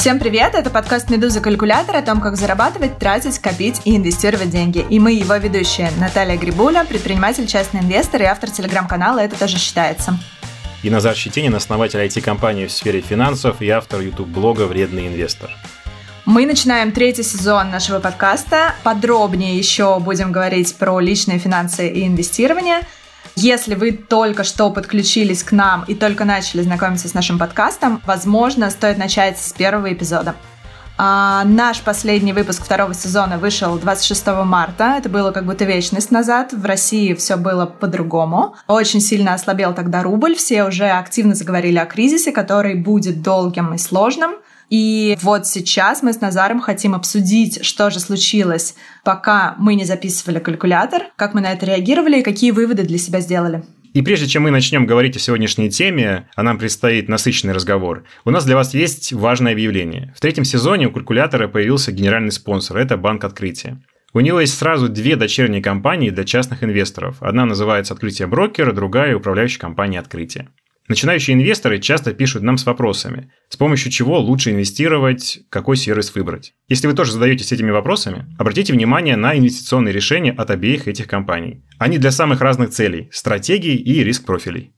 Всем привет! Это подкаст «Медуза Калькулятор» о том, как зарабатывать, тратить, копить и инвестировать деньги. И мы его ведущие Наталья Грибуля, предприниматель, частный инвестор и автор телеграм-канала «Это тоже считается». И Назар Щетинин, основатель IT-компании в сфере финансов и автор YouTube-блога «Вредный инвестор». Мы начинаем третий сезон нашего подкаста. Подробнее еще будем говорить про личные финансы и инвестирование – если вы только что подключились к нам и только начали знакомиться с нашим подкастом, возможно, стоит начать с первого эпизода. А, наш последний выпуск второго сезона вышел 26 марта. Это было как будто вечность назад. В России все было по-другому. Очень сильно ослабел тогда рубль. Все уже активно заговорили о кризисе, который будет долгим и сложным. И вот сейчас мы с Назаром хотим обсудить, что же случилось, пока мы не записывали калькулятор, как мы на это реагировали и какие выводы для себя сделали. И прежде чем мы начнем говорить о сегодняшней теме, а нам предстоит насыщенный разговор, у нас для вас есть важное объявление. В третьем сезоне у калькулятора появился генеральный спонсор – это Банк Открытия. У него есть сразу две дочерние компании для частных инвесторов. Одна называется «Открытие брокера», другая – управляющая компания «Открытие». Начинающие инвесторы часто пишут нам с вопросами, с помощью чего лучше инвестировать, какой сервис выбрать. Если вы тоже задаетесь этими вопросами, обратите внимание на инвестиционные решения от обеих этих компаний. Они для самых разных целей – стратегий и риск-профилей.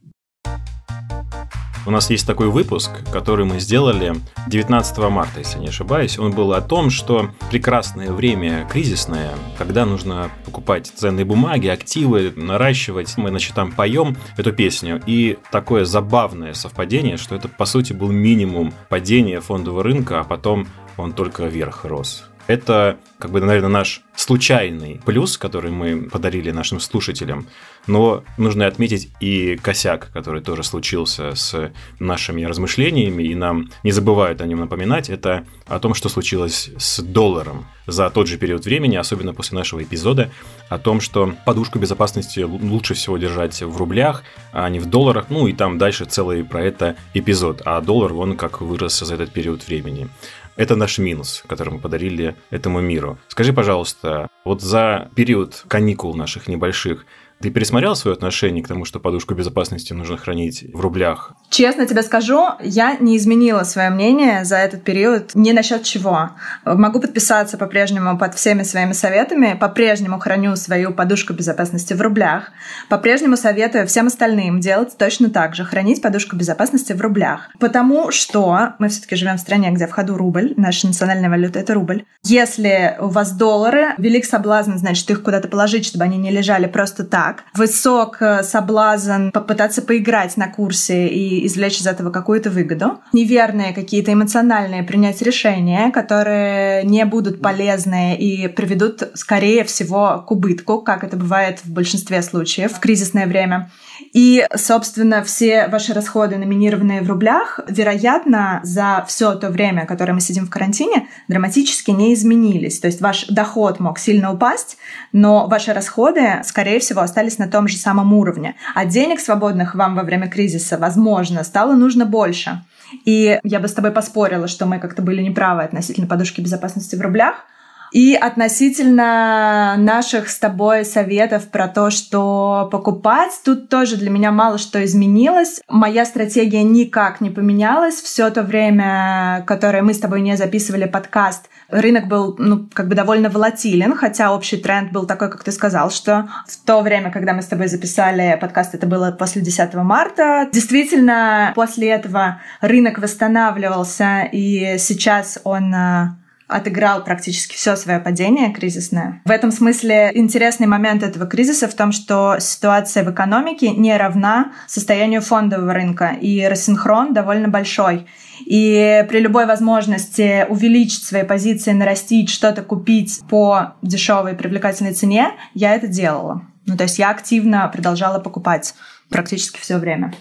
У нас есть такой выпуск, который мы сделали 19 марта, если не ошибаюсь. Он был о том, что прекрасное время кризисное, когда нужно покупать ценные бумаги, активы, наращивать. Мы, значит, там поем эту песню. И такое забавное совпадение, что это, по сути, был минимум падения фондового рынка, а потом он только вверх рос. Это, как бы, наверное, наш случайный плюс, который мы подарили нашим слушателям, но нужно отметить и косяк, который тоже случился с нашими размышлениями, и нам не забывают о нем напоминать, это о том, что случилось с долларом за тот же период времени, особенно после нашего эпизода, о том, что подушку безопасности лучше всего держать в рублях, а не в долларах, ну и там дальше целый про это эпизод, а доллар, он как вырос за этот период времени. Это наш минус, который мы подарили этому миру. Скажи, пожалуйста, вот за период каникул наших небольших ты пересмотрел свое отношение к тому, что подушку безопасности нужно хранить в рублях? Честно тебе скажу, я не изменила свое мнение за этот период ни насчет чего. Могу подписаться по-прежнему под всеми своими советами, по-прежнему храню свою подушку безопасности в рублях, по-прежнему советую всем остальным делать точно так же, хранить подушку безопасности в рублях. Потому что мы все-таки живем в стране, где в ходу рубль, наша национальная валюта это рубль. Если у вас доллары, велик соблазн, значит, их куда-то положить, чтобы они не лежали просто так, так. Высок э, соблазн попытаться поиграть на курсе и извлечь из этого какую-то выгоду. Неверные какие-то эмоциональные принять решения, которые не будут полезны и приведут, скорее всего, к убытку, как это бывает в большинстве случаев в кризисное время. И, собственно, все ваши расходы, номинированные в рублях, вероятно, за все то время, которое мы сидим в карантине, драматически не изменились. То есть ваш доход мог сильно упасть, но ваши расходы, скорее всего, остались на том же самом уровне. А денег свободных вам во время кризиса, возможно, стало нужно больше. И я бы с тобой поспорила, что мы как-то были неправы относительно подушки безопасности в рублях. И относительно наших с тобой советов про то, что покупать, тут тоже для меня мало что изменилось. Моя стратегия никак не поменялась. Все то время, которое мы с тобой не записывали подкаст, рынок был, ну, как бы довольно волатилен, хотя общий тренд был такой, как ты сказал, что в то время, когда мы с тобой записали подкаст, это было после 10 марта, действительно, после этого рынок восстанавливался, и сейчас он э, отыграл практически все свое падение кризисное. В этом смысле интересный момент этого кризиса в том, что ситуация в экономике не равна состоянию фондового рынка, и рассинхрон довольно большой. И при любой возможности увеличить свои позиции, нарастить, что-то купить по дешевой привлекательной цене, я это делала. Ну, то есть я активно продолжала покупать практически все время.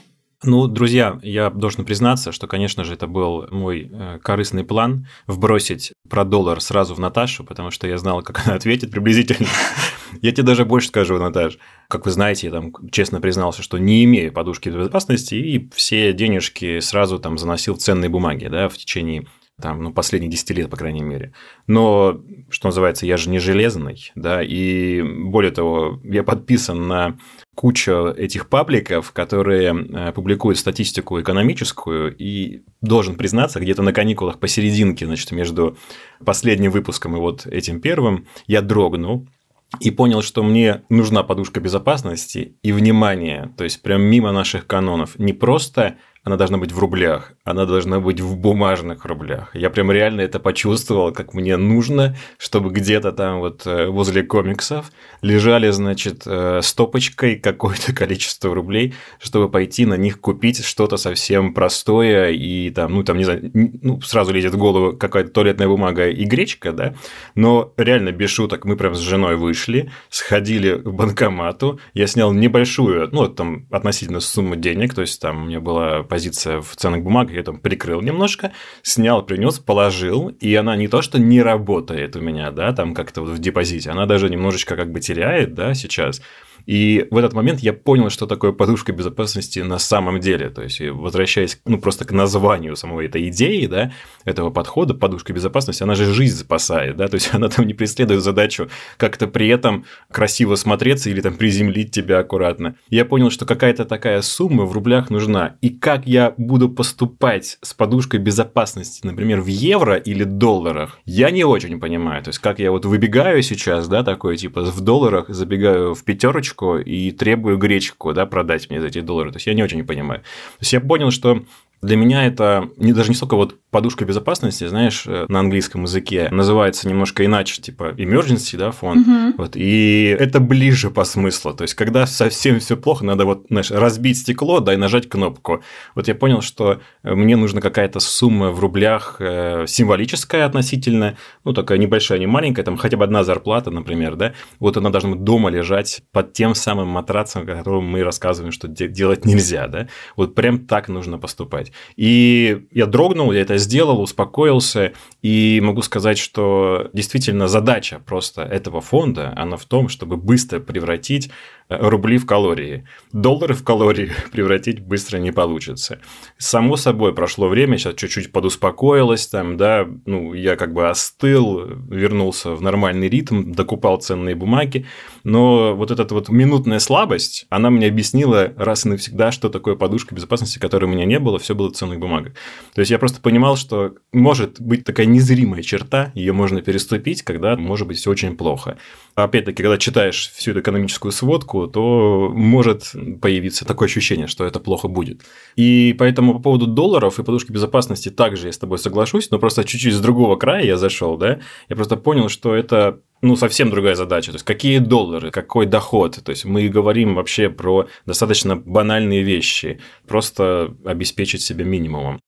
Ну, друзья, я должен признаться, что, конечно же, это был мой э, корыстный план вбросить про доллар сразу в Наташу, потому что я знал, как она ответит приблизительно. Я тебе даже больше скажу, Наташ. Как вы знаете, я там честно признался, что не имею подушки безопасности, и все денежки сразу там заносил в ценные бумаги, да, в течение там, ну, последние 10 лет, по крайней мере. Но, что называется, я же не железный, да, и более того, я подписан на кучу этих пабликов, которые э, публикуют статистику экономическую, и должен признаться, где-то на каникулах посерединке, значит, между последним выпуском и вот этим первым, я дрогнул, и понял, что мне нужна подушка безопасности и внимание, то есть прям мимо наших канонов. Не просто она должна быть в рублях, она должна быть в бумажных рублях. Я прям реально это почувствовал, как мне нужно, чтобы где-то там вот э, возле комиксов лежали, значит, э, стопочкой какое-то количество рублей, чтобы пойти на них купить что-то совсем простое и там, ну там, не знаю, ну, сразу лезет в голову какая-то туалетная бумага и гречка, да, но реально без шуток мы прям с женой вышли, сходили к банкомату, я снял небольшую, ну, там относительно сумму денег, то есть там у меня была позиция в ценных бумагах, я там прикрыл немножко, снял, принес, положил, и она не то, что не работает у меня, да, там как-то вот в депозите, она даже немножечко как бы теряет, да, сейчас. И в этот момент я понял, что такое подушка безопасности на самом деле. То есть, возвращаясь ну, просто к названию самой этой идеи, да, этого подхода, подушка безопасности, она же жизнь спасает, да, то есть она там не преследует задачу как-то при этом красиво смотреться или там приземлить тебя аккуратно. Я понял, что какая-то такая сумма в рублях нужна. И как я буду поступать с подушкой безопасности, например, в евро или долларах, я не очень понимаю. То есть, как я вот выбегаю сейчас, да, такой типа в долларах, забегаю в пятерочку, гречку и требую гречку, да, продать мне за эти доллары. То есть я не очень понимаю. То есть я понял, что для меня это не, даже не столько вот подушка безопасности, знаешь, э, на английском языке называется немножко иначе, типа emergency, да, фонд. Угу. Вот, и это ближе по смыслу. То есть, когда совсем все плохо, надо вот, знаешь, разбить стекло, да, и нажать кнопку. Вот я понял, что мне нужна какая-то сумма в рублях э, символическая относительно, ну, такая небольшая, не маленькая, там хотя бы одна зарплата, например, да, вот она должна дома лежать под тем самым матрацем, о котором мы рассказываем, что делать нельзя, да. Вот прям так нужно поступать делать. И я дрогнул, я это сделал, успокоился, и могу сказать, что действительно задача просто этого фонда, она в том, чтобы быстро превратить рубли в калории. Доллары в калории превратить быстро не получится. Само собой, прошло время, сейчас чуть-чуть подуспокоилось, там, да, ну, я как бы остыл, вернулся в нормальный ритм, докупал ценные бумаги, но вот эта вот минутная слабость, она мне объяснила раз и навсегда, что такое подушка безопасности, которой у меня не было, все было в ценных бумагах. То есть я просто понимал, что может быть такая незримая черта, ее можно переступить, когда может быть все очень плохо. Опять-таки, когда читаешь всю эту экономическую сводку, то может появиться такое ощущение, что это плохо будет. И поэтому по поводу долларов и подушки безопасности также я с тобой соглашусь, но просто чуть-чуть с другого края я зашел, да, я просто понял, что это ну, совсем другая задача. То есть, какие доллары, какой доход. То есть, мы говорим вообще про достаточно банальные вещи. Просто обеспечить себя минимумом.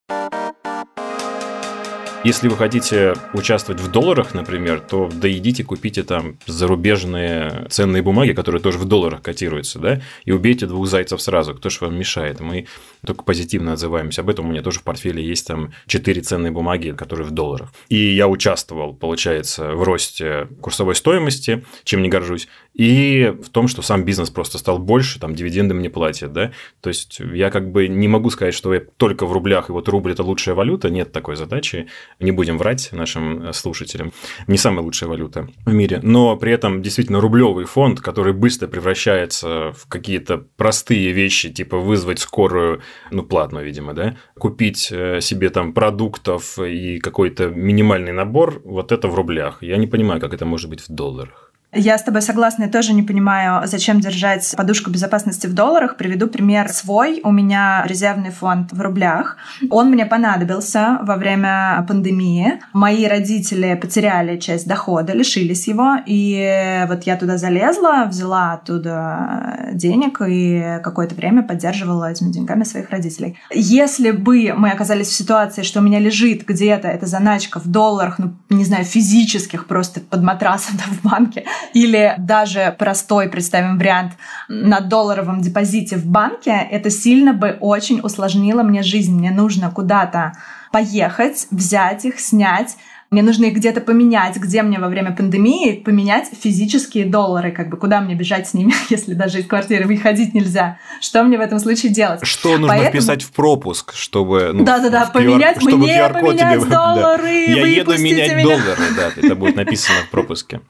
Если вы хотите участвовать в долларах, например, то да идите купите там зарубежные ценные бумаги, которые тоже в долларах котируются, да, и убейте двух зайцев сразу. Кто же вам мешает? Мы только позитивно отзываемся. Об этом у меня тоже в портфеле есть там четыре ценные бумаги, которые в долларах. И я участвовал, получается, в росте курсовой стоимости, чем не горжусь, и в том, что сам бизнес просто стал больше, там дивиденды мне платят, да. То есть я как бы не могу сказать, что я только в рублях, и вот рубль – это лучшая валюта, нет такой задачи не будем врать нашим э, слушателям, не самая лучшая валюта в мире, но при этом действительно рублевый фонд, который быстро превращается в какие-то простые вещи, типа вызвать скорую, ну, платную, видимо, да, купить э, себе там продуктов и какой-то минимальный набор, вот это в рублях. Я не понимаю, как это может быть в долларах. Я с тобой согласна, я тоже не понимаю, зачем держать подушку безопасности в долларах. Приведу пример свой. У меня резервный фонд в рублях. Он мне понадобился во время пандемии. Мои родители потеряли часть дохода, лишились его. И вот я туда залезла, взяла оттуда денег и какое-то время поддерживала этими деньгами своих родителей. Если бы мы оказались в ситуации, что у меня лежит где-то эта заначка в долларах, ну, не знаю, физических, просто под матрасом да, в банке, или даже простой, представим вариант, на долларовом депозите в банке, это сильно бы очень усложнило мне жизнь. Мне нужно куда-то поехать, взять их, снять, мне нужно их где-то поменять, где мне во время пандемии поменять физические доллары, как бы куда мне бежать с ними, если даже из квартиры выходить нельзя. Что мне в этом случае делать? Что нужно Поэтому... вписать в пропуск, чтобы... Ну, Да-да-да, поменять QR, мне, поменять тебе... доллары, да. Я еду менять меня. доллары, да, это будет написано в пропуске.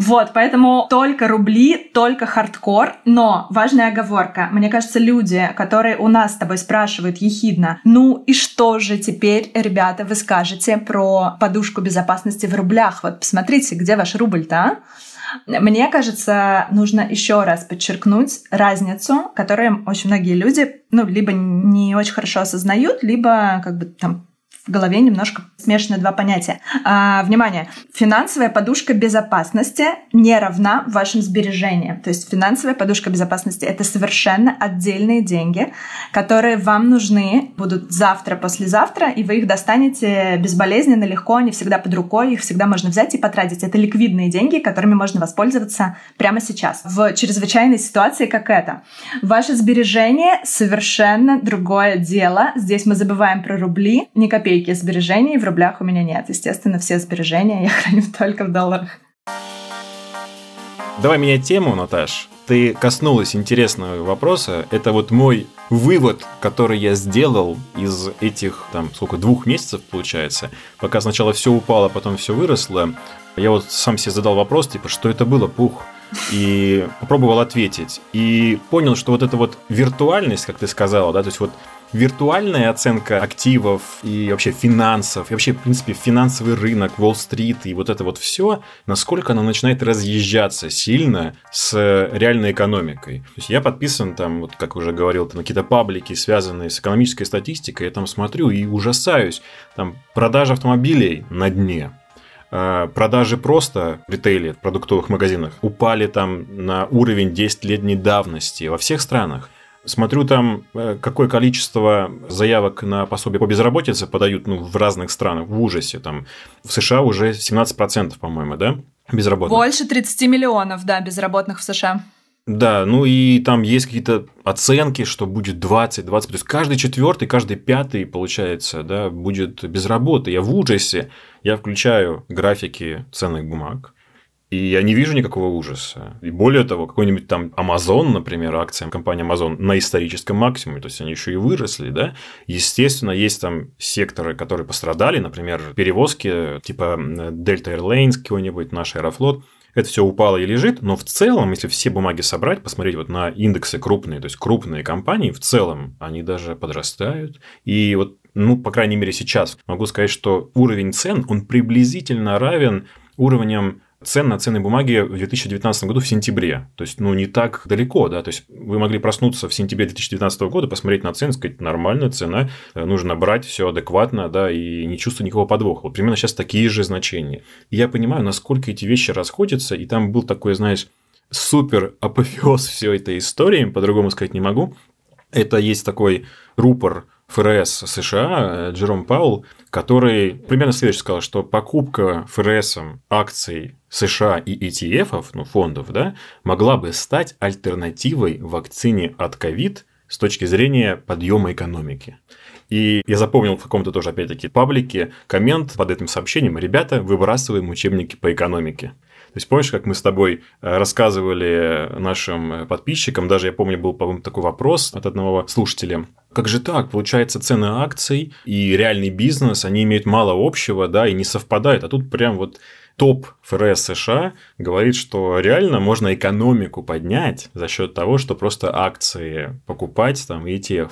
Вот, поэтому только рубли, только хардкор, но важная оговорка. Мне кажется, люди, которые у нас с тобой спрашивают ехидно, ну и что же теперь, ребята, вы скажете про подушку безопасности в рублях? Вот посмотрите, где ваш рубль-то, а? Мне кажется, нужно еще раз подчеркнуть разницу, которую очень многие люди, ну, либо не очень хорошо осознают, либо как бы там в голове немножко смешаны два понятия. А, внимание, финансовая подушка безопасности не равна вашим сбережениям. То есть финансовая подушка безопасности — это совершенно отдельные деньги, которые вам нужны будут завтра, послезавтра, и вы их достанете безболезненно, легко, они всегда под рукой, их всегда можно взять и потратить. Это ликвидные деньги, которыми можно воспользоваться прямо сейчас, в чрезвычайной ситуации, как это. Ваши сбережения — совершенно другое дело. Здесь мы забываем про рубли, ни копейки копейки сбережений в рублях у меня нет. Естественно, все сбережения я храню только в долларах. Давай менять тему, Наташ. Ты коснулась интересного вопроса. Это вот мой вывод, который я сделал из этих, там, сколько, двух месяцев, получается, пока сначала все упало, потом все выросло. Я вот сам себе задал вопрос, типа, что это было, пух? И попробовал ответить. И понял, что вот эта вот виртуальность, как ты сказала, да, то есть вот виртуальная оценка активов и вообще финансов, и вообще, в принципе, финансовый рынок, Уолл-стрит и вот это вот все, насколько оно начинает разъезжаться сильно с реальной экономикой. То есть я подписан там, вот как уже говорил, на какие-то паблики, связанные с экономической статистикой, я там смотрю и ужасаюсь. Там продажа автомобилей на дне, а, продажи просто в ритейле, в продуктовых магазинах упали там на уровень 10-летней давности во всех странах. Смотрю там, э, какое количество заявок на пособие по безработице подают ну, в разных странах, в ужасе. Там, в США уже 17%, по-моему, да, безработных. Больше 30 миллионов, да, безработных в США. Да, ну и там есть какие-то оценки, что будет 20, 20, то есть каждый четвертый, каждый пятый, получается, да, будет без работы. Я в ужасе, я включаю графики ценных бумаг, и я не вижу никакого ужаса. И более того, какой-нибудь там Amazon, например, акция компании Amazon на историческом максимуме, то есть они еще и выросли, да. Естественно, есть там секторы, которые пострадали, например, перевозки типа Delta Airlines какой-нибудь, наш Аэрофлот. Это все упало и лежит, но в целом, если все бумаги собрать, посмотреть вот на индексы крупные, то есть крупные компании, в целом они даже подрастают. И вот ну, по крайней мере, сейчас могу сказать, что уровень цен, он приблизительно равен уровням цен на ценные бумаги в 2019 году в сентябре. То есть, ну, не так далеко, да. То есть, вы могли проснуться в сентябре 2019 года, посмотреть на цены, сказать, нормальная цена, э, нужно брать все адекватно, да, и не чувствовать никакого подвоха. Вот примерно сейчас такие же значения. И я понимаю, насколько эти вещи расходятся, и там был такой, знаешь, супер апофеоз всей этой истории, по-другому сказать не могу. Это есть такой рупор ФРС США Джером Паул, который примерно следующее сказал, что покупка ФРС акций США и ETF, ну, фондов, да, могла бы стать альтернативой вакцине от ковид с точки зрения подъема экономики. И я запомнил в каком-то тоже, опять-таки, паблике коммент под этим сообщением «Ребята, выбрасываем учебники по экономике». То есть, помнишь, как мы с тобой э, рассказывали нашим подписчикам, даже я помню, был, по-моему, такой вопрос от одного слушателя, как же так? Получается, цены акций и реальный бизнес, они имеют мало общего, да, и не совпадают. А тут прям вот топ ФРС США говорит, что реально можно экономику поднять за счет того, что просто акции покупать там и ETF.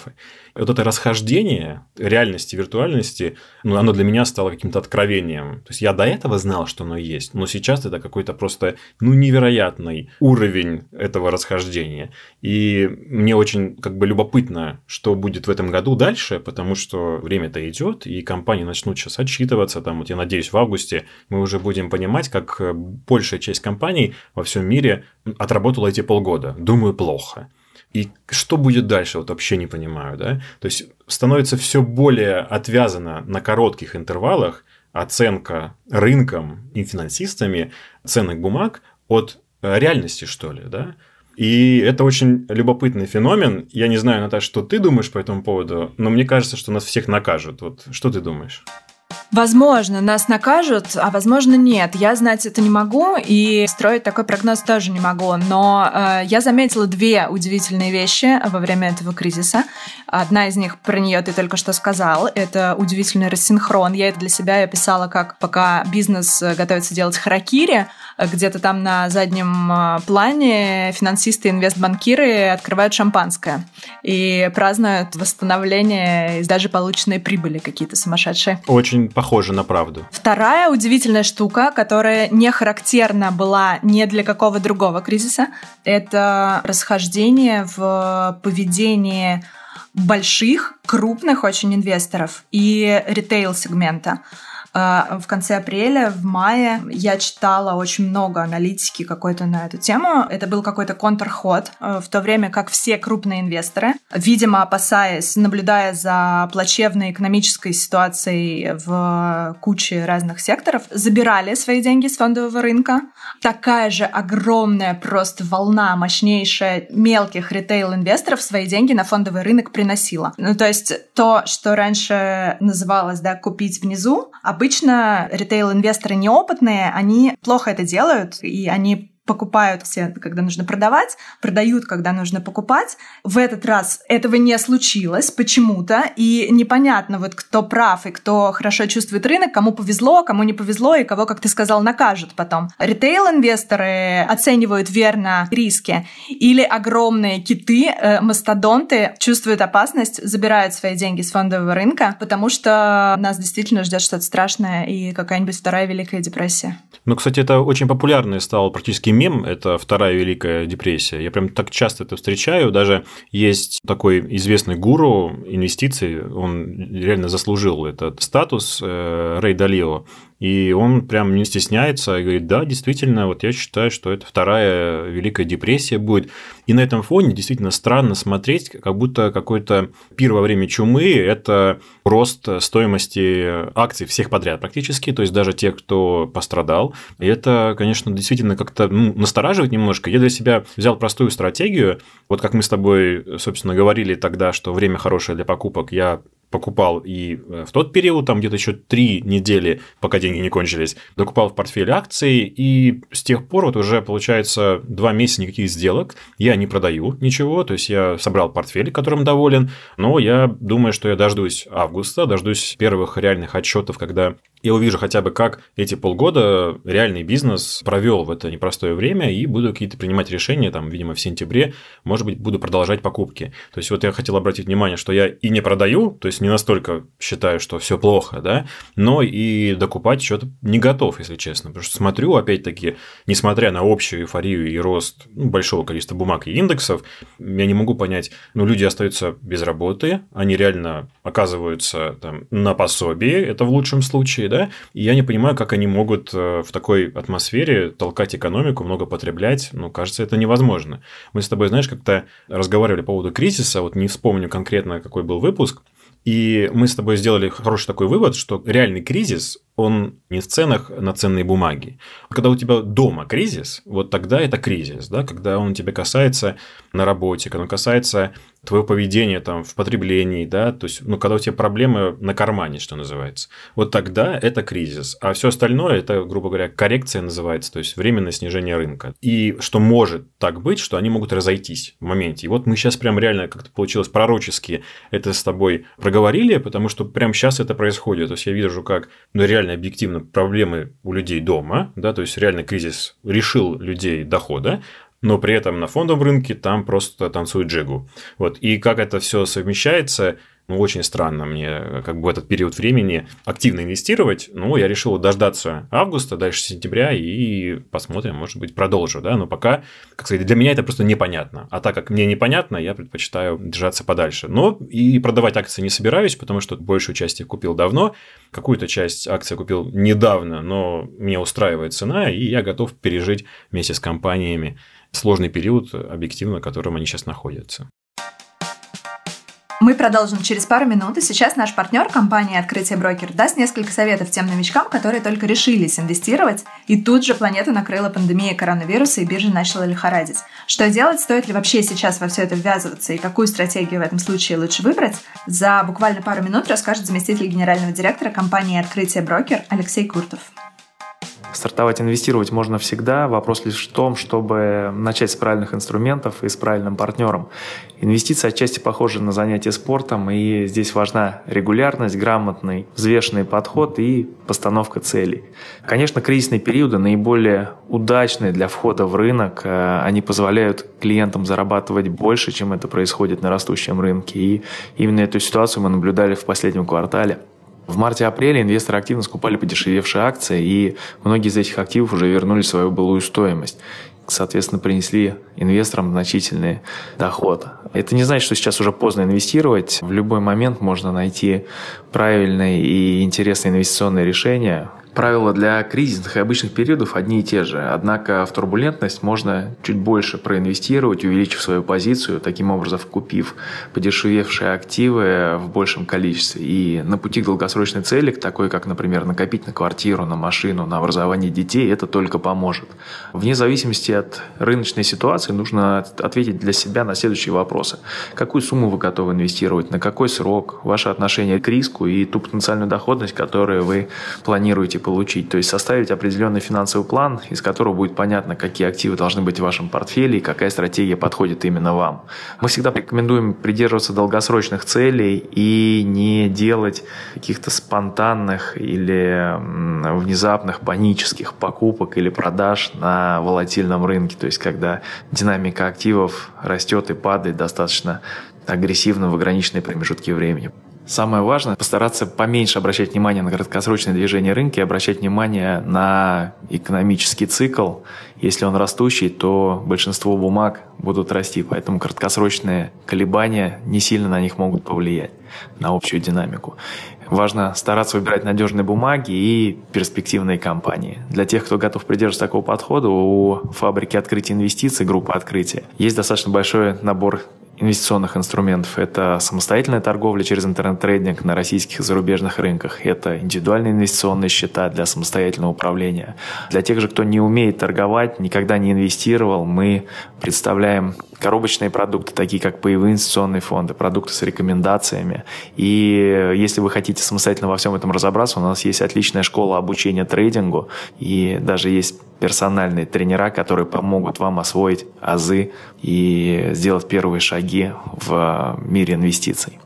Вот это расхождение реальности, виртуальности, ну, оно для меня стало каким-то откровением. То есть я до этого знал, что оно есть, но сейчас это какой-то просто ну, невероятный уровень этого расхождения. И мне очень как бы любопытно, что будет в этом году дальше, потому что время-то идет, и компании начнут сейчас отчитываться. Там, вот я надеюсь, в августе мы уже будем понимать, как большая часть компаний во всем мире отработала эти полгода. Думаю, плохо. И что будет дальше, вот вообще не понимаю, да? То есть становится все более отвязано на коротких интервалах оценка рынком и финансистами ценных бумаг от э, реальности, что ли, да? И это очень любопытный феномен. Я не знаю, Наташа, что ты думаешь по этому поводу, но мне кажется, что нас всех накажут. Вот что ты думаешь? Возможно, нас накажут, а возможно нет. Я знать это не могу и строить такой прогноз тоже не могу. Но э, я заметила две удивительные вещи во время этого кризиса. Одна из них про нее ты только что сказал. Это удивительный рассинхрон. Я это для себя описала как пока бизнес готовится делать харакири, где-то там на заднем э, плане финансисты инвестбанкиры открывают шампанское и празднуют восстановление и даже полученные прибыли какие-то сумасшедшие. Очень похоже на правду. Вторая удивительная штука, которая не характерна была ни для какого другого кризиса, это расхождение в поведении больших, крупных очень инвесторов и ритейл-сегмента. А, в конце апреля, в мае я читала очень много аналитики какой-то на эту тему. Это был какой-то контрход, э, в то время как все крупные инвесторы, видимо, опасаясь, наблюдая за плачевной экономической ситуацией в куче разных секторов, забирали свои деньги с фондового рынка. Такая же огромная просто волна, мощнейшая мелких ритейл-инвесторов свои деньги на фондовый рынок приносила. Ну, то есть то, что раньше называлось, да, купить внизу, обычно ритейл-инвесторы неопытные, они плохо это делают, и они покупают все, когда нужно продавать, продают, когда нужно покупать. В этот раз этого не случилось почему-то, и непонятно, вот кто прав и кто хорошо чувствует рынок, кому повезло, кому не повезло, и кого, как ты сказал, накажут потом. Ритейл-инвесторы оценивают верно риски, или огромные киты, э, мастодонты чувствуют опасность, забирают свои деньги с фондового рынка, потому что нас действительно ждет что-то страшное и какая-нибудь вторая Великая депрессия. Ну, кстати, это очень популярный стал практически мем – это Вторая Великая депрессия. Я прям так часто это встречаю. Даже есть такой известный гуру инвестиций, он реально заслужил этот статус, э, Рэй Далио. И он прям не стесняется и говорит, да, действительно, вот я считаю, что это вторая Великая депрессия будет. И на этом фоне действительно странно смотреть, как будто какой-то пир во время чумы – это рост стоимости акций всех подряд практически, то есть даже тех, кто пострадал. И это, конечно, действительно как-то ну, настораживает немножко. Я для себя взял простую стратегию. Вот как мы с тобой, собственно, говорили тогда, что время хорошее для покупок, я покупал и э, в тот период, там где-то еще три недели, пока деньги не кончились, докупал в портфель акций, и с тех пор вот уже, получается, два месяца никаких сделок, я не продаю ничего, то есть я собрал портфель, которым доволен, но я думаю, что я дождусь августа, дождусь первых реальных отчетов, когда я увижу хотя бы, как эти полгода реальный бизнес провел в это непростое время, и буду какие-то принимать решения, там, видимо, в сентябре, может быть, буду продолжать покупки. То есть, вот я хотел обратить внимание, что я и не продаю, то есть, не настолько считаю, что все плохо, да, но и докупать что-то не готов, если честно. Потому что смотрю, опять-таки, несмотря на общую эйфорию и рост ну, большого количества бумаг и индексов, я не могу понять, ну, люди остаются без работы, они реально оказываются там на пособии, это в лучшем случае, да, и я не понимаю, как они могут э, в такой атмосфере толкать экономику, много потреблять, ну, кажется, это невозможно. Мы с тобой, знаешь, как-то разговаривали по поводу кризиса, вот не вспомню конкретно, какой был выпуск, и мы с тобой сделали хороший такой вывод, что реальный кризис, он не в ценах на ценные бумаги. Когда у тебя дома кризис, вот тогда это кризис, да, когда он тебя касается на работе, когда он касается твое поведение там в потреблении, да, то есть, ну, когда у тебя проблемы на кармане, что называется, вот тогда это кризис, а все остальное это, грубо говоря, коррекция называется, то есть временное снижение рынка. И что может так быть, что они могут разойтись в моменте. И вот мы сейчас прям реально как-то получилось пророчески это с тобой проговорили, потому что прямо сейчас это происходит. То есть я вижу, как ну, реально объективно проблемы у людей дома, да, то есть реально кризис решил людей дохода, но при этом на фондовом рынке там просто танцует джигу. Вот. И как это все совмещается, ну, очень странно мне как бы в этот период времени активно инвестировать. Ну, я решил дождаться августа, дальше сентября и посмотрим, может быть, продолжу, да, но пока, как сказать, для меня это просто непонятно. А так как мне непонятно, я предпочитаю держаться подальше. Но и продавать акции не собираюсь, потому что большую часть я купил давно, какую-то часть акций купил недавно, но меня устраивает цена, и я готов пережить вместе с компаниями сложный период, объективно, в котором они сейчас находятся. Мы продолжим через пару минут, и сейчас наш партнер, компания «Открытие брокер», даст несколько советов тем новичкам, которые только решились инвестировать, и тут же планету накрыла пандемия коронавируса, и биржа начала лихорадить. Что делать, стоит ли вообще сейчас во все это ввязываться, и какую стратегию в этом случае лучше выбрать, за буквально пару минут расскажет заместитель генерального директора компании «Открытие брокер» Алексей Куртов. Стартовать инвестировать можно всегда. Вопрос лишь в том, чтобы начать с правильных инструментов и с правильным партнером. Инвестиции отчасти похожи на занятие спортом, и здесь важна регулярность, грамотный, взвешенный подход и постановка целей. Конечно, кризисные периоды наиболее удачные для входа в рынок. Э, они позволяют клиентам зарабатывать больше, чем это происходит на растущем рынке. И именно эту ситуацию мы наблюдали в последнем квартале. В марте-апреле инвесторы активно скупали подешевевшие акции, и многие из этих активов уже вернули свою былую стоимость соответственно, принесли инвесторам значительный доход. Это не значит, что сейчас уже поздно инвестировать. В любой момент можно найти правильное и интересное инвестиционное решение. Правила для кризисных и обычных периодов одни и те же, однако в турбулентность можно чуть больше проинвестировать, увеличив свою позицию, таким образом купив подешевевшие активы в большем количестве. И на пути к долгосрочной цели, такой как, например, накопить на квартиру, на машину, на образование детей, это только поможет. Вне зависимости от рыночной ситуации нужно ответить для себя на следующие вопросы. Какую сумму вы готовы инвестировать, на какой срок, ваше отношение к риску и ту потенциальную доходность, которую вы планируете получить. То есть составить определенный финансовый план, из которого будет понятно, какие активы должны быть в вашем портфеле и какая стратегия подходит именно вам. Мы всегда рекомендуем придерживаться долгосрочных целей и не делать каких-то спонтанных или внезапных панических покупок или продаж на волатильном рынке. То есть когда динамика активов растет и падает достаточно агрессивно в ограниченные промежутки времени. Самое важное – постараться поменьше обращать внимание на краткосрочное движение рынка и обращать внимание на экономический цикл. Если он растущий, то большинство бумаг будут расти, поэтому краткосрочные колебания не сильно на них могут повлиять, на общую динамику. Важно стараться выбирать надежные бумаги и перспективные компании. Для тех, кто готов придерживаться такого подхода, у фабрики открытия инвестиций, группы открытия, есть достаточно большой набор инвестиционных инструментов. Это самостоятельная торговля через интернет-трейдинг на российских и зарубежных рынках. Это индивидуальные инвестиционные счета для самостоятельного управления. Для тех же, кто не умеет торговать, никогда не инвестировал, мы представляем коробочные продукты, такие как паевые инвестиционные фонды, продукты с рекомендациями. И если вы хотите самостоятельно во всем этом разобраться, у нас есть отличная школа обучения трейдингу, и даже есть персональные тренера, которые помогут вам освоить азы и сделать первые шаги в мире инвестиций.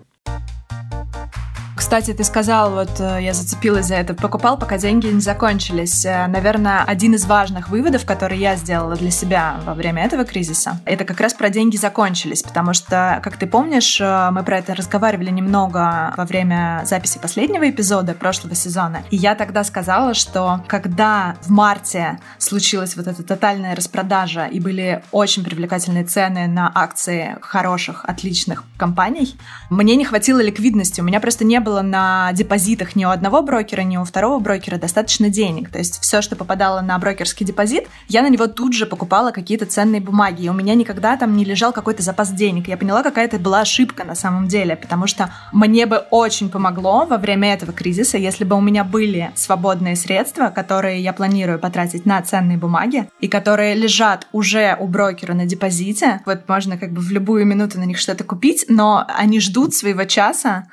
Кстати, ты сказал, вот э, я зацепилась за это, покупал, пока деньги не закончились. Э, наверное, один из важных выводов, который я сделала для себя во время этого кризиса, это как раз про деньги закончились, потому что, как ты помнишь, э, мы про это разговаривали немного во время записи последнего эпизода прошлого сезона, и я тогда сказала, что когда в марте случилась вот эта тотальная распродажа и были очень привлекательные цены на акции хороших, отличных компаний, мне не хватило ликвидности, у меня просто не было на депозитах ни у одного брокера, ни у второго брокера достаточно денег. То есть все, что попадало на брокерский депозит, я на него тут же покупала какие-то ценные бумаги. И у меня никогда там не лежал какой-то запас денег. Я поняла, какая это была ошибка на самом деле, потому что мне бы очень помогло во время этого кризиса, если бы у меня были свободные средства, которые я планирую потратить на ценные бумаги и которые лежат уже у брокера на депозите. Вот можно как бы в любую минуту на них что-то купить, но они ждут своего часа,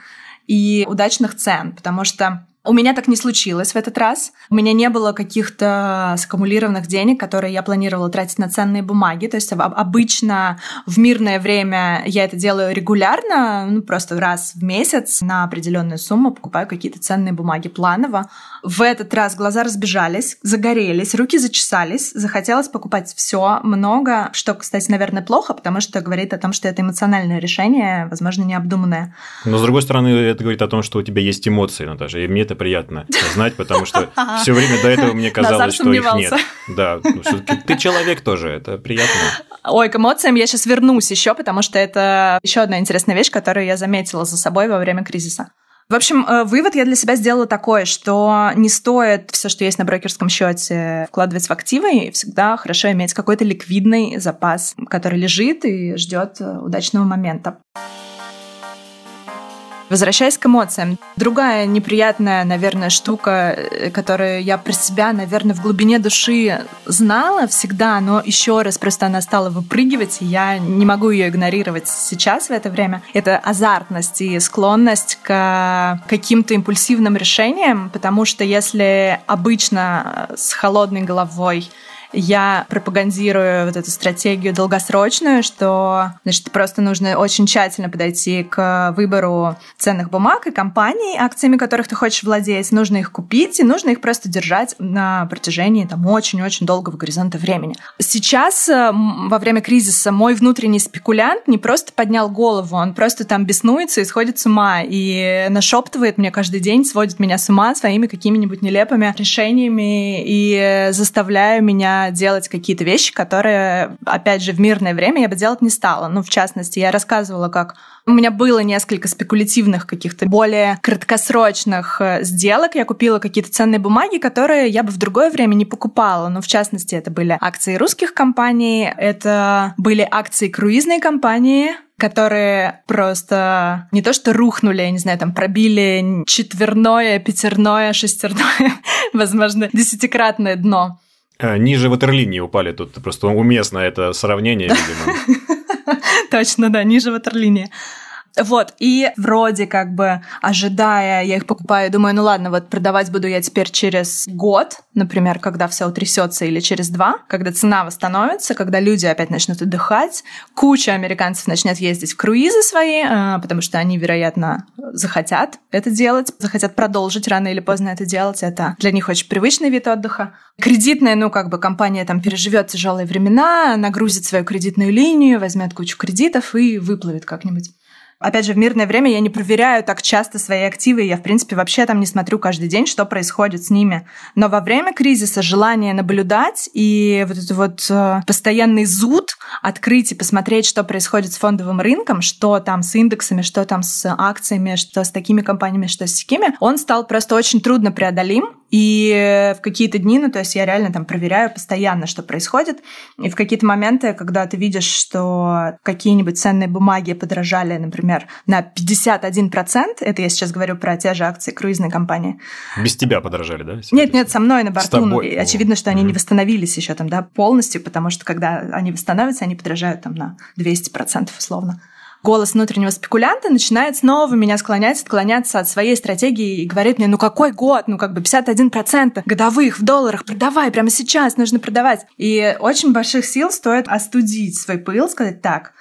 и удачных цен, потому что у меня так не случилось в этот раз. У меня не было каких-то саккумулированных денег, которые я планировала тратить на ценные бумаги. То есть обычно в мирное время я это делаю регулярно, ну, просто раз в месяц на определенную сумму покупаю какие-то ценные бумаги планово. В этот раз глаза разбежались, загорелись, руки зачесались, захотелось покупать все, много, что, кстати, наверное, плохо, потому что говорит о том, что это эмоциональное решение, возможно, необдуманное. Но, с другой стороны, это говорит о том, что у тебя есть эмоции, Наташа, и мне это приятно знать, потому что все время до этого мне казалось, что их нет. Да, ну, ты человек тоже, это приятно. Ой, к эмоциям я сейчас вернусь еще, потому что это еще одна интересная вещь, которую я заметила за собой во время кризиса. В общем, э, вывод я для себя сделала такой, что не стоит все, что есть на брокерском счете, вкладывать в активы, и всегда хорошо иметь какой-то ликвидный запас, который лежит и ждет э, удачного момента. Возвращаясь к эмоциям, другая неприятная, наверное, штука, э, которую я про себя, наверное, в глубине души знала всегда, но еще раз просто она стала выпрыгивать, и я не могу ее игнорировать сейчас в это время. Это азартность и склонность к каким-то импульсивным решениям, потому что если обычно с холодной головой я пропагандирую вот эту стратегию долгосрочную, что значит, просто нужно очень тщательно подойти к выбору ценных бумаг и компаний, акциями которых ты хочешь владеть. Нужно их купить, и нужно их просто держать на протяжении там очень-очень долгого горизонта времени. Сейчас, э, во время кризиса, мой внутренний спекулянт не просто поднял голову, он просто там беснуется и сходит с ума, и нашептывает мне каждый день, сводит меня с ума своими какими-нибудь нелепыми решениями и заставляя меня делать какие-то вещи, которые, опять же, в мирное время я бы делать не стала. Ну, в частности, я рассказывала, как у меня было несколько спекулятивных каких-то более краткосрочных э, сделок. Я купила какие-то ценные бумаги, которые я бы в другое время не покупала. Ну, в частности, это были акции русских компаний, это были акции круизной компании, которые просто не то что рухнули, я не знаю, там пробили четверное, пятерное, шестерное, возможно, десятикратное дно. А, ниже ватерлинии упали, тут просто уместно это сравнение, видимо. Точно, да, ниже ватерлинии. Вот, и вроде как бы ожидая, я их покупаю, думаю, ну ладно, вот продавать буду я теперь через год, например, когда все утрясется, или через два, когда цена восстановится, когда люди опять начнут отдыхать, куча американцев начнет ездить в круизы свои, а, потому что они, вероятно, захотят это делать, захотят продолжить рано или поздно это делать, это для них очень привычный вид отдыха. Кредитная, ну, как бы компания там переживет тяжелые времена, нагрузит свою кредитную линию, возьмет кучу кредитов и выплывет как-нибудь. Опять же, в мирное время я не проверяю так часто свои активы, я, в принципе, вообще там не смотрю каждый день, что происходит с ними. Но во время кризиса желание наблюдать и вот этот вот э, постоянный зуд открыть и посмотреть, что происходит с фондовым рынком, что там с индексами, что там с акциями, что с такими компаниями, что с такими, он стал просто очень трудно преодолим. И в какие-то дни, ну, то есть я реально там проверяю постоянно, что происходит. И в какие-то моменты, когда ты видишь, что какие-нибудь ценные бумаги подорожали, например, например, на 51%, это я сейчас говорю про те же акции круизной компании. Без тебя подорожали, да? Нет, нет, со мной на борту. Ну, очевидно, что они mm-hmm. не восстановились еще там, да, полностью, потому что когда они восстанавливаются, они подорожают там на 200% условно голос внутреннего спекулянта начинает снова меня склонять, отклоняться от своей стратегии и говорит мне, ну какой год, ну как бы 51% годовых в долларах, продавай прямо сейчас, нужно продавать. И очень больших сил стоит остудить свой пыл, сказать так,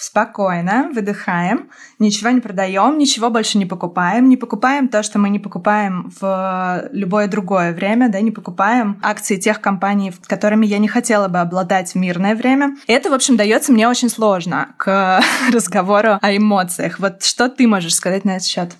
спокойно, выдыхаем, ничего не продаем, ничего больше не покупаем, не покупаем то, что мы не покупаем в любое другое время, да, не покупаем акции тех компаний, которыми я не хотела бы обладать в мирное время. Это, в общем, дается мне очень сложно к разговору о эмоциях. Вот что ты можешь сказать на этот счет?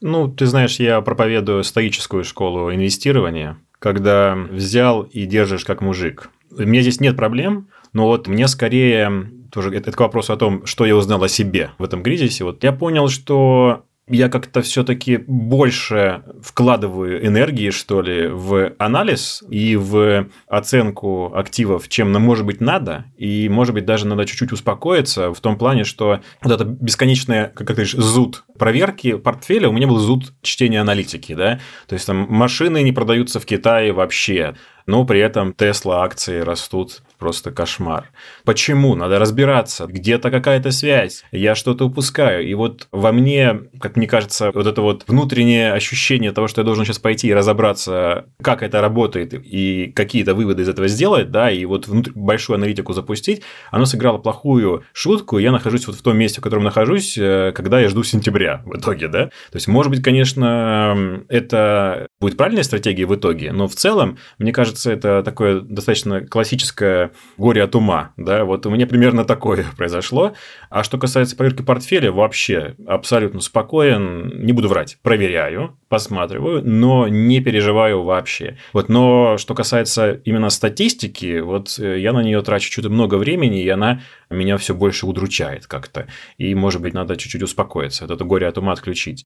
Ну, ты знаешь, я проповедую стоическую школу инвестирования, когда взял и держишь как мужик. У меня здесь нет проблем, но вот мне скорее тоже это, это к вопросу о том, что я узнал о себе в этом кризисе. Вот я понял, что я как-то все-таки больше вкладываю энергии, что ли, в анализ и в оценку активов, чем, ну, может быть, надо. И, может быть, даже надо чуть-чуть успокоиться в том плане, что вот это бесконечное, как ты говоришь, зуд проверки портфеля, у меня был зуд чтения аналитики, да. То есть там машины не продаются в Китае вообще но при этом Тесла акции растут просто кошмар. Почему? Надо разбираться. Где-то какая-то связь. Я что-то упускаю. И вот во мне, как мне кажется, вот это вот внутреннее ощущение того, что я должен сейчас пойти и разобраться, как это работает и какие-то выводы из этого сделать, да, и вот внутр... большую аналитику запустить, оно сыграло плохую шутку. Я нахожусь вот в том месте, в котором нахожусь, э, когда я жду сентября в итоге, да. То есть, может быть, конечно, это будет правильная стратегия в итоге, но в целом, мне кажется, кажется, это такое достаточно классическое горе от ума. Да? Вот у меня примерно такое произошло. А что касается проверки портфеля, вообще абсолютно спокоен, не буду врать, проверяю, посматриваю, но не переживаю вообще. Вот, но что касается именно статистики, вот э, я на нее трачу что-то много времени, и она меня все больше удручает как-то. И, может быть, надо чуть-чуть успокоиться, вот это горе от ума отключить.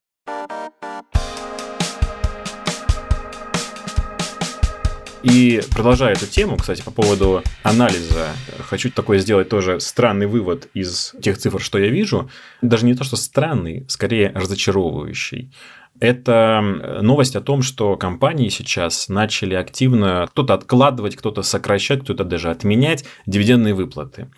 И продолжая эту тему, кстати, по поводу анализа, хочу такой сделать тоже странный вывод из тех цифр, что я вижу. Даже не то, что странный, скорее разочаровывающий. Это новость о том, что компании сейчас начали активно кто-то откладывать, кто-то сокращать, кто-то даже отменять дивидендные выплаты.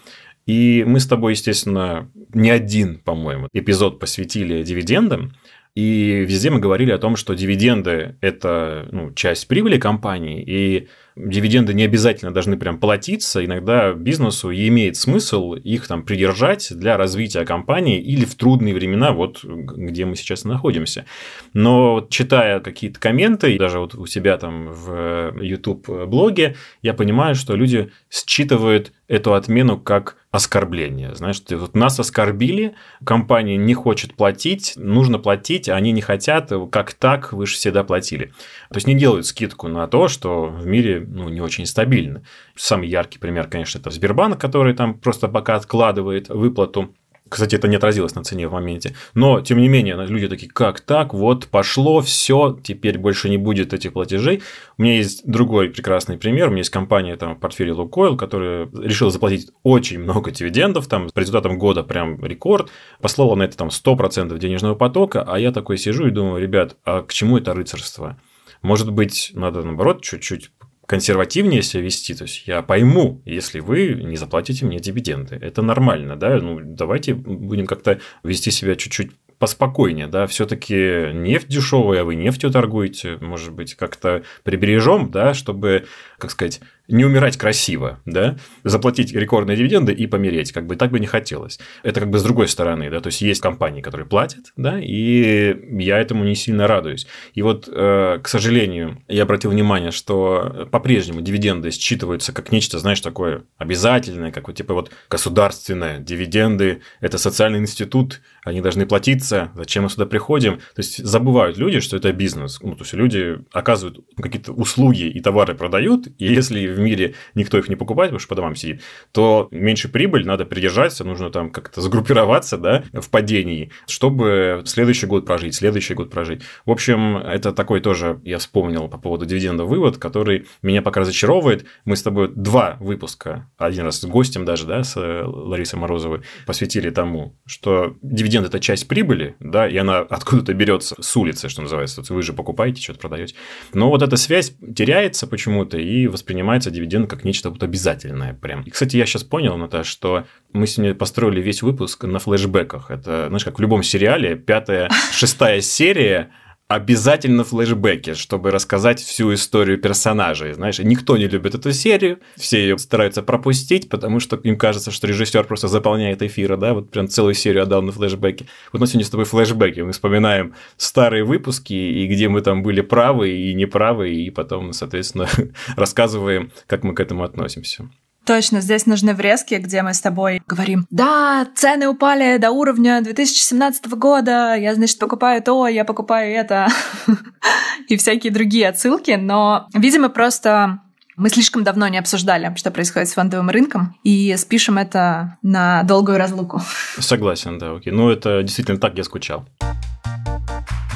И мы с тобой, естественно, не один, по-моему, эпизод посвятили дивидендам. И везде мы говорили о том, что дивиденды – это ну, часть прибыли компании, и дивиденды не обязательно должны прям платиться. Иногда бизнесу и имеет смысл их там придержать для развития компании или в трудные времена, вот где мы сейчас находимся. Но читая какие-то комменты, даже вот у себя там в YouTube-блоге, я понимаю, что люди считывают эту отмену как оскорбление. Знаешь, вот нас оскорбили, компания не хочет платить, нужно платить, а они не хотят, как так, вы же всегда платили. То есть не делают скидку на то, что в мире ну, не очень стабильно. Самый яркий пример, конечно, это Сбербанк, который там просто пока откладывает выплату кстати, это не отразилось на цене в моменте. Но, тем не менее, люди такие, как так, вот пошло, все, теперь больше не будет этих платежей. У меня есть другой прекрасный пример. У меня есть компания там, в портфеле Лукойл, которая решила заплатить очень много дивидендов, там, по результатам года прям рекорд, послала на это там 100% денежного потока, а я такой сижу и думаю, ребят, а к чему это рыцарство? Может быть, надо, наоборот, чуть-чуть консервативнее себя вести. То есть я пойму, если вы не заплатите мне дивиденды. Это нормально, да? Ну, давайте будем как-то вести себя чуть-чуть поспокойнее, да, все-таки нефть дешевая, вы нефтью торгуете, может быть, как-то прибережем, да, чтобы, как сказать, не умирать красиво, да, заплатить рекордные дивиденды и помереть, как бы так бы не хотелось. Это как бы с другой стороны, да, то есть есть компании, которые платят, да, и я этому не сильно радуюсь. И вот, э, к сожалению, я обратил внимание, что по-прежнему дивиденды считываются как нечто, знаешь, такое обязательное, как вот типа вот государственное, дивиденды – это социальный институт, они должны платиться, зачем мы сюда приходим. То есть забывают люди, что это бизнес. Ну, то есть люди оказывают какие-то услуги и товары продают, и если в мире никто их не покупает, потому что по домам сидит, то меньше прибыль, надо придержаться, нужно там как-то сгруппироваться, да, в падении, чтобы следующий год прожить, следующий год прожить. В общем, это такой тоже, я вспомнил по поводу дивиденда вывод, который меня пока разочаровывает. Мы с тобой два выпуска, один раз с гостем даже, да, с э, Ларисой Морозовой, посвятили тому, что дивиденд – это часть прибыли, да, и она откуда-то берется с улицы, что называется. Вы же покупаете, что-то продаете. Но вот эта связь теряется почему-то и воспринимается дивиденд как нечто вот обязательное прям. И, кстати, я сейчас понял, Наташа, что мы сегодня построили весь выпуск на флешбеках. Это, знаешь, как в любом сериале, пятая, шестая серия обязательно флешбеки, чтобы рассказать всю историю персонажей. Знаешь, никто не любит эту серию, все ее стараются пропустить, потому что им кажется, что режиссер просто заполняет эфира, да, вот прям целую серию отдал на флешбеки. Вот мы сегодня с тобой флешбеки, мы вспоминаем старые выпуски, и где мы там были правы и неправы, и потом, соответственно, рассказываем, как мы к этому относимся. Точно, здесь нужны врезки, где мы с тобой говорим, да, цены упали до уровня 2017 года, я, значит, покупаю то, я покупаю это, и всякие другие отсылки, но, видимо, просто мы слишком давно не обсуждали, что происходит с фондовым рынком, и спишем это на долгую разлуку. Согласен, да, окей. Ну, это действительно так я скучал.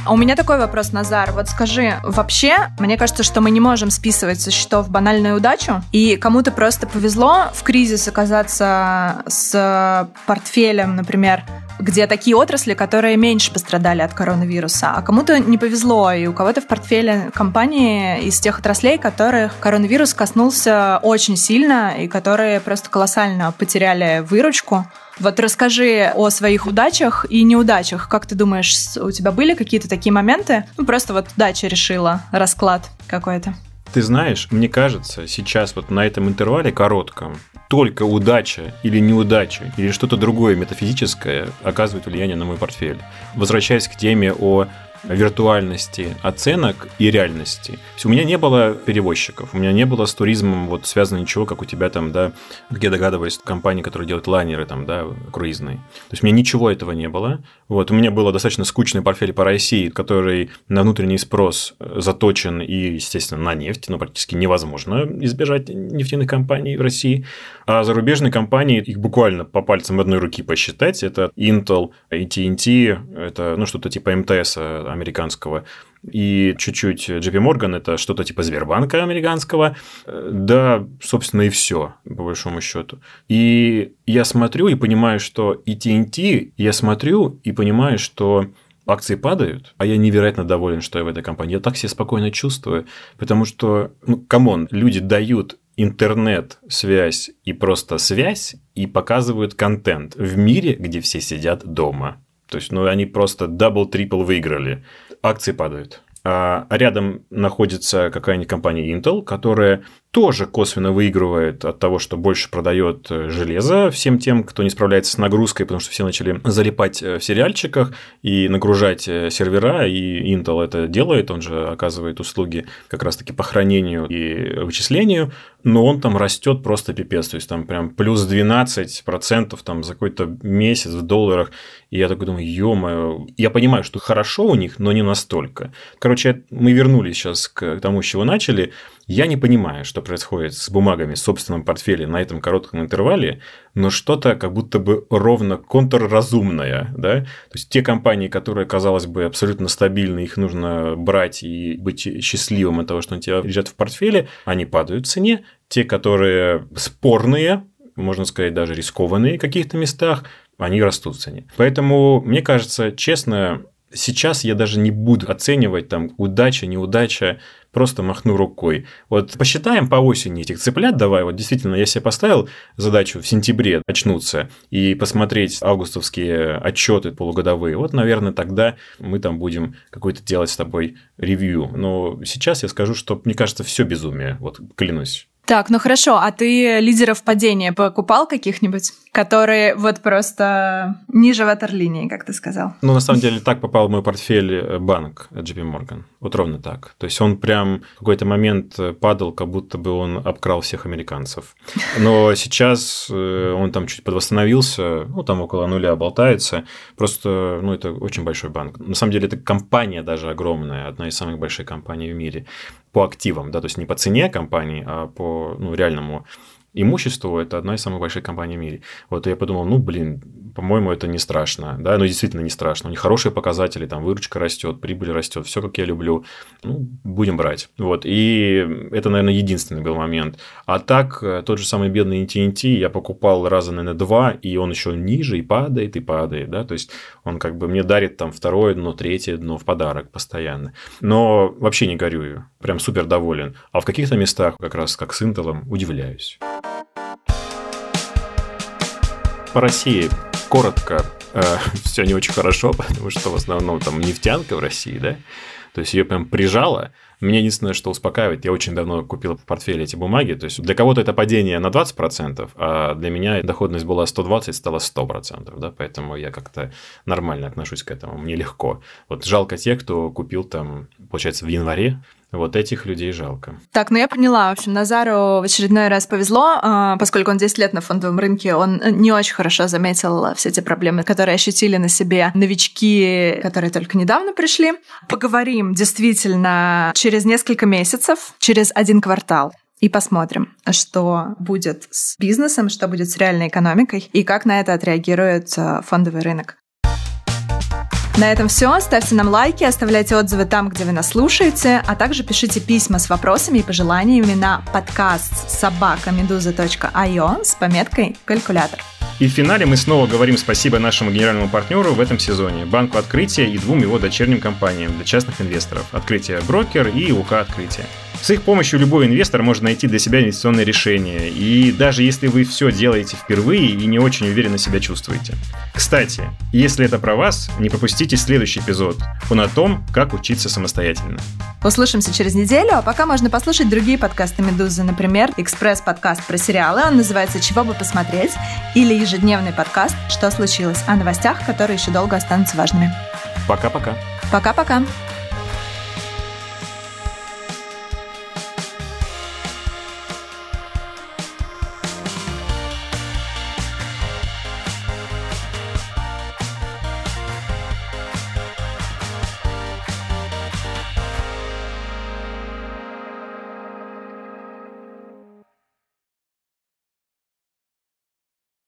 А у меня такой вопрос, Назар. Вот скажи, вообще, мне кажется, что мы не можем списывать со счетов банальную удачу, и кому-то просто повезло в кризис оказаться с портфелем, например, где такие отрасли, которые меньше пострадали от коронавируса, а кому-то не повезло, и у кого-то в портфеле компании из тех отраслей, которых коронавирус коснулся очень сильно, и которые просто колоссально потеряли выручку. Вот расскажи о своих удачах и неудачах. Как ты думаешь, у тебя были какие-то такие моменты? Ну, просто вот удача решила расклад какой-то. Ты знаешь, мне кажется, сейчас вот на этом интервале коротком только удача или неудача или что-то другое метафизическое оказывает влияние на мой портфель. Возвращаясь к теме о виртуальности оценок и реальности. То есть у меня не было перевозчиков, у меня не было с туризмом вот связано ничего, как у тебя там, да, как я догадываюсь, компании, которые делают лайнеры там, да, круизные. То есть у меня ничего этого не было. Вот, у меня было достаточно скучный портфель по России, который на внутренний спрос э, заточен и, естественно, на нефть, но практически невозможно избежать нефтяных компаний в России. А зарубежные компании, их буквально по пальцам одной руки посчитать, это Intel, AT&T, это, ну, что-то типа МТС американского, и чуть-чуть JP Morgan – это что-то типа Сбербанка американского. Да, собственно, и все, по большому счету. И я смотрю и понимаю, что и TNT, я смотрю и понимаю, что акции падают, а я невероятно доволен, что я в этой компании. Я так себя спокойно чувствую, потому что, ну, come on, люди дают интернет, связь и просто связь и показывают контент в мире, где все сидят дома. То есть, ну, они просто double-triple выиграли. Акции падают. А рядом находится какая-нибудь компания Intel, которая тоже косвенно выигрывает от того, что больше продает э, железо всем тем, кто не справляется с нагрузкой, потому что все начали залипать э, в сериальчиках и нагружать э, сервера, и Intel это делает, он же оказывает услуги как раз-таки по хранению и вычислению, но он там растет просто пипец, то есть там прям плюс 12% там за какой-то месяц в долларах, и я такой думаю, ё я понимаю, что хорошо у них, но не настолько. Короче, мы вернулись сейчас к тому, с чего начали, я не понимаю, что происходит с бумагами в собственном портфеле на этом коротком интервале, но что-то как будто бы ровно контрразумное. Да? То есть те компании, которые, казалось бы, абсолютно стабильны, их нужно брать и быть счастливым от того, что у тебя лежат в портфеле, они падают в цене. Те, которые спорные, можно сказать, даже рискованные в каких-то местах, они растут в цене. Поэтому, мне кажется, честно, сейчас я даже не буду оценивать там удача, неудача, просто махну рукой. Вот посчитаем по осени этих цыплят, давай, вот действительно, я себе поставил задачу в сентябре очнуться и посмотреть августовские отчеты полугодовые, вот, наверное, тогда мы там будем какой-то делать с тобой ревью. Но сейчас я скажу, что, мне кажется, все безумие, вот клянусь. Так, ну хорошо, а ты лидеров падения покупал каких-нибудь, которые вот просто ниже ватерлинии, как ты сказал? Ну, на самом деле, так попал в мой портфель э, банк JP Morgan. Вот ровно так. То есть он прям в какой-то момент э, падал, как будто бы он обкрал всех американцев. Но сейчас э, он там чуть подвосстановился, ну, там около нуля болтается. Просто, ну, это очень большой банк. На самом деле, это компания даже огромная, одна из самых больших компаний в мире по активам, да, то есть не по цене компании, а по ну, реальному имуществу это одна из самых больших компаний в мире. Вот я подумал, ну, блин, по-моему, это не страшно. Да, ну, действительно не страшно. У них хорошие показатели, там, выручка растет, прибыль растет, все, как я люблю. Ну, будем брать. Вот. И это, наверное, единственный был момент. А так, э, тот же самый бедный TNT я покупал раза, наверное, два, и он еще ниже и падает, и падает, да, то есть он как бы мне дарит там второе дно, третье дно в подарок постоянно. Но вообще не горюю, прям супер доволен. А в каких-то местах, как раз как с Intel, удивляюсь. По России коротко, э, все не очень хорошо, потому что в основном там нефтянка в России, да, то есть ее прям прижало. Мне единственное, что успокаивает, я очень давно купил в портфеле эти бумаги, то есть для кого-то это падение на 20%, а для меня доходность была 120, стала 100%, да, поэтому я как-то нормально отношусь к этому, мне легко. Вот жалко тех, кто купил там, получается, в январе, вот этих людей жалко. Так, ну я поняла. В общем, Назару в очередной раз повезло, а, поскольку он 10 лет на фондовом рынке, он не очень хорошо заметил все эти проблемы, которые ощутили на себе новички, которые только недавно пришли. Поговорим действительно через несколько месяцев, через один квартал и посмотрим, что будет с бизнесом, что будет с реальной экономикой и как на это отреагирует а, фондовый рынок. На этом все. Ставьте нам лайки, оставляйте отзывы там, где вы нас слушаете, а также пишите письма с вопросами и пожеланиями на подкаст собакамедуза.io с пометкой «Калькулятор». И в финале мы снова говорим спасибо нашему генеральному партнеру в этом сезоне – Банку Открытия и двум его дочерним компаниям для частных инвесторов – Открытие Брокер и УК Открытие. С их помощью любой инвестор может найти для себя инвестиционное решение, и даже если вы все делаете впервые и не очень уверенно себя чувствуете. Кстати, если это про вас, не пропустите следующий эпизод. Он о том, как учиться самостоятельно. Услышимся через неделю, а пока можно послушать другие подкасты «Медузы», например, экспресс-подкаст про сериалы, он называется «Чего бы посмотреть», или ежедневный подкаст «Что случилось?» о новостях, которые еще долго останутся важными. Пока-пока. Пока-пока.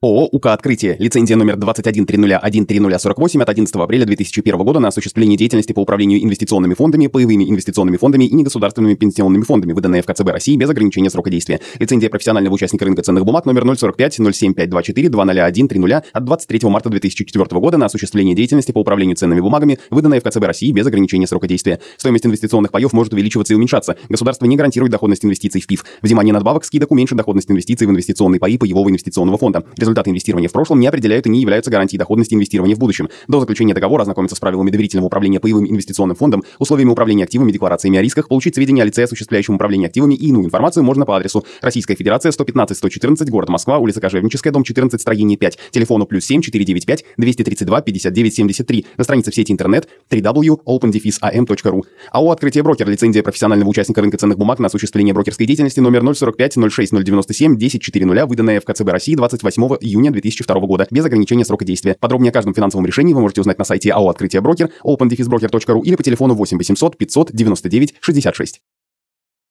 ООО «УК Открытие». Лицензия номер 2130130048 от 11 апреля 2001 года на осуществление деятельности по управлению инвестиционными фондами, паевыми инвестиционными фондами и негосударственными пенсионными фондами, выданная ФКЦБ России без ограничения срока действия. Лицензия профессионального участника рынка ценных бумаг номер 045 07524 20130 от 23 марта 2004 года на осуществление деятельности по управлению ценными бумагами, выданная ФКЦБ России без ограничения срока действия. Стоимость инвестиционных паев может увеличиваться и уменьшаться. Государство не гарантирует доходность инвестиций в ПИФ. Взимание надбавок, скидок уменьшит доходность инвестиций в инвестиционные паи паевого инвестиционного фонда. Результаты инвестирования в прошлом не определяют и не являются гарантией доходности инвестирования в будущем. До заключения договора ознакомиться с правилами доверительного управления паевым инвестиционным фондом, условиями управления активами, декларациями о рисках, получить сведения о лице, осуществляющем управление активами и иную информацию можно по адресу Российская Федерация, 115-114, город Москва, улица Кожевническая, дом 14, строение 5, телефону плюс 7 495 232 59 73, на странице в сети интернет www.opendefisam.ru. АО «Открытие брокер», лицензия профессионального участника рынка ценных бумаг на осуществление брокерской деятельности номер 045 06 097 10 4 выданная в КЦБ России 28 июня 2002 года, без ограничения срока действия. Подробнее о каждом финансовом решении вы можете узнать на сайте АО «Открытие брокер» opendefisbroker.ru или по телефону 8 800 599 66.